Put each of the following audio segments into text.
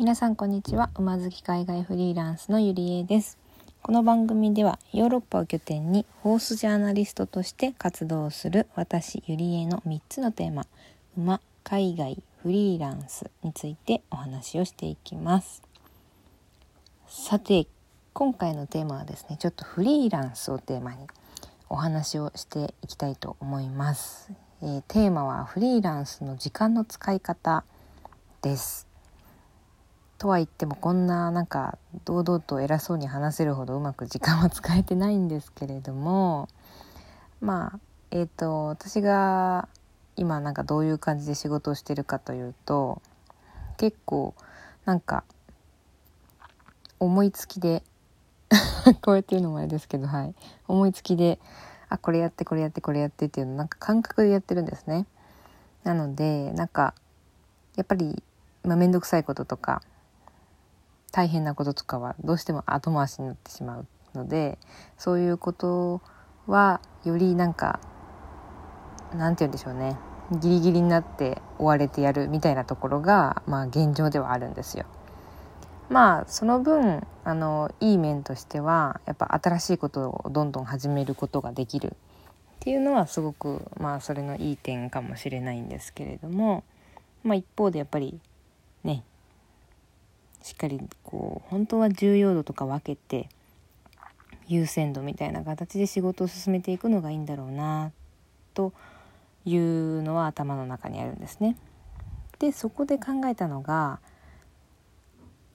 皆さんこんにちは。馬好き海外フリーランスのゆりえです。この番組ではヨーロッパを拠点にホースジャーナリストとして活動する私ゆりえの3つのテーマ馬海外フリーランスについてお話をしていきます。さて今回のテーマはですねちょっとフリーランスをテーマにお話をしていきたいと思います、えー、テーマはフリーランスの時間の使い方です。とは言ってもこんななんか堂々と偉そうに話せるほどうまく時間は使えてないんですけれどもまあえっ、ー、と私が今なんかどういう感じで仕事をしてるかというと結構なんか思いつきで こうやって言うのもあれですけどはい。思いつきであこれやってこれやってこれやってっていうのなんか感覚でやってるんですね。なのでなんかやっぱりまあ、面倒くさいこととか大変なこととかはどうしても後回しになってしまうのでそういうことはよりなんかなんて言うんでしょうねギリギリになって追われてやるみたいなところが、まあ、現状ではあるんですよ。まあその分あのいい面としてはやっぱ新しいことをどんどん始めることができるっていうのはすごくまあそれのいい点かもしれないんですけれども、まあ、一方でやっぱりねしっかりこう本当は重要度とか分けて優先度みたいな形で仕事を進めていくのがいいんだろうなというのは頭の中にあるんですね。でそこで考えたのが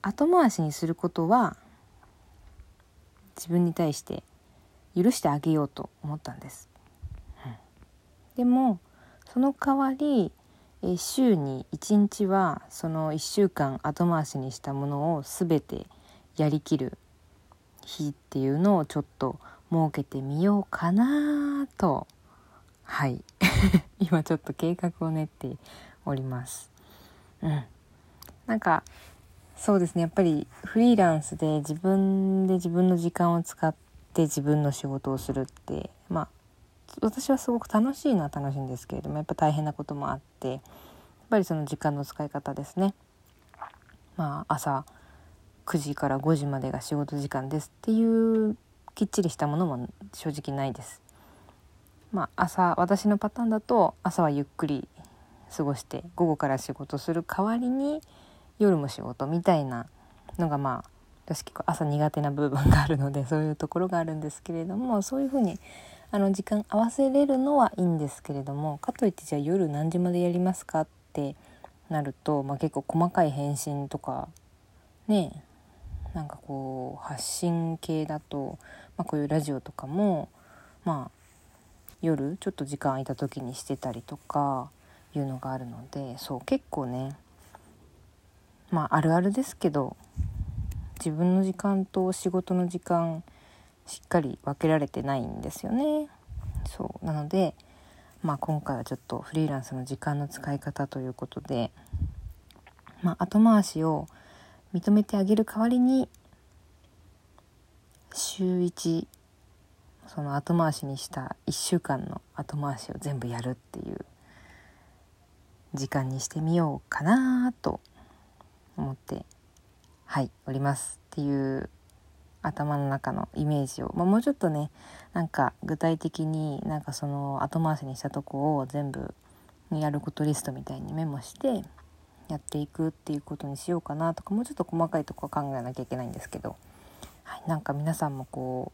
後回しにすることは自分に対して許してあげようと思ったんです。うん、でもその代わりえ週に1日はその1週間後回しにしたものを全てやりきる日っていうのをちょっと設けてみようかなと。はい。今ちょっと計画を練っております。うん。なんかそうですね。やっぱりフリーランスで自分で自分の時間を使って自分の仕事をするってまあ私はすごく楽しいのは楽しいんですけれどもやっぱ大変なこともあってやっぱりその時間の使い方ですね。まあ、朝9時から5時までが仕事時間ですっていうきっちりしたものも正直ないです。まあ、朝私のパターンだと朝はゆっくり過ごして午後から仕事する代わりに夜も仕事みたいなのがまあ私結構朝苦手な部分があるのでそういうところがあるんですけれどもそういうふうにあの時間合わせれるのはいいんですけれどもかといってじゃあ夜何時までやりますかってなると、まあ、結構細かい返信とかねなんかこう発信系だと、まあ、こういうラジオとかもまあ夜ちょっと時間空いた時にしてたりとかいうのがあるのでそう結構ねまああるあるですけど自分の時間と仕事の時間しっかり分けられてないんですよね。そうなので、まあ、今回はちょっとフリーランスの時間の使い方ということで、まあ、後回しを認めてあげる代わりに週1その後回しにした1週間の後回しを全部やるっていう時間にしてみようかなと思ってはいおりますっていう頭の中のイメージを、まあ、もうちょっとねなんか具体的になんかその後回しにしたとこを全部やることリストみたいにメモしてやっていくっていうことにしようかなとかもうちょっと細かいとこは考えなきゃいけないんですけど、はい、なんか皆さんもこ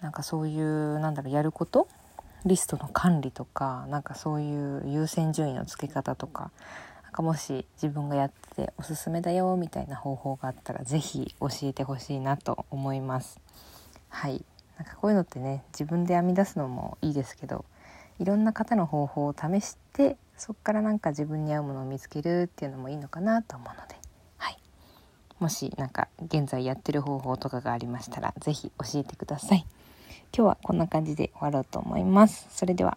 うなんかそういうなんだろうやること？リストの管理とかなんかそういう優先順位のつけ方とかなんかもし自分がやっておすすめだよみたいな方法があったら是非教えてほしいなと思います。はいなんかこういうのってね自分で編み出すのもいいですけどいろんな方の方法を試してそっからなんか自分に合うものを見つけるっていうのもいいのかなと思うので、はい、もし何か現在やってる方法とかがありましたら是非教えてください。今日はこんな感じで終わろうと思います。それでは